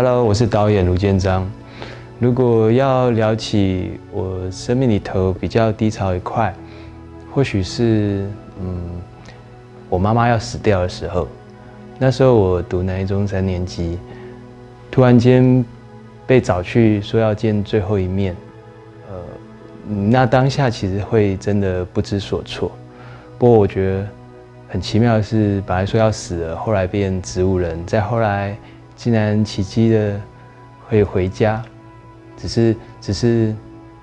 Hello，我是导演卢建彰。如果要聊起我生命里头比较低潮一块，或许是嗯，我妈妈要死掉的时候。那时候我读南一中三年级，突然间被找去说要见最后一面。呃，那当下其实会真的不知所措。不过我觉得很奇妙的是，本来说要死了，后来变植物人，再后来。竟然奇迹的会回家，只是只是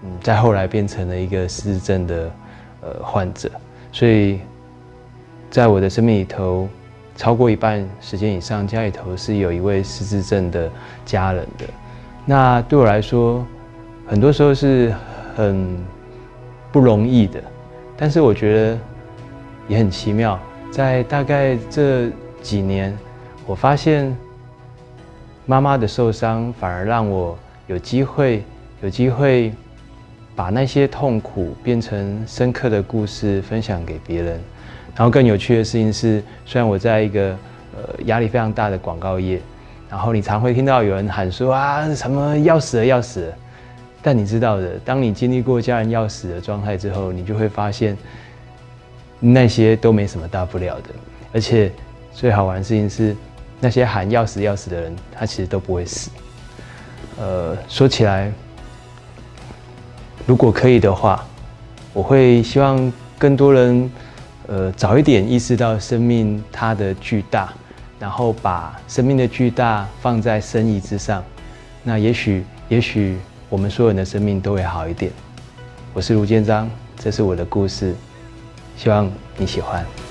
嗯，在后来变成了一个失智症的呃患者，所以在我的生命里头，超过一半时间以上，家里头是有一位失智症的家人的。那对我来说，很多时候是很不容易的，但是我觉得也很奇妙，在大概这几年，我发现。妈妈的受伤反而让我有机会，有机会把那些痛苦变成深刻的故事分享给别人。然后更有趣的事情是，虽然我在一个呃压力非常大的广告业，然后你常会听到有人喊说啊什么要死了要死了，但你知道的，当你经历过家人要死的状态之后，你就会发现那些都没什么大不了的。而且最好玩的事情是。那些喊要死要死的人，他其实都不会死。呃，说起来，如果可以的话，我会希望更多人，呃，早一点意识到生命它的巨大，然后把生命的巨大放在生意之上。那也许，也许我们所有人的生命都会好一点。我是卢建章，这是我的故事，希望你喜欢。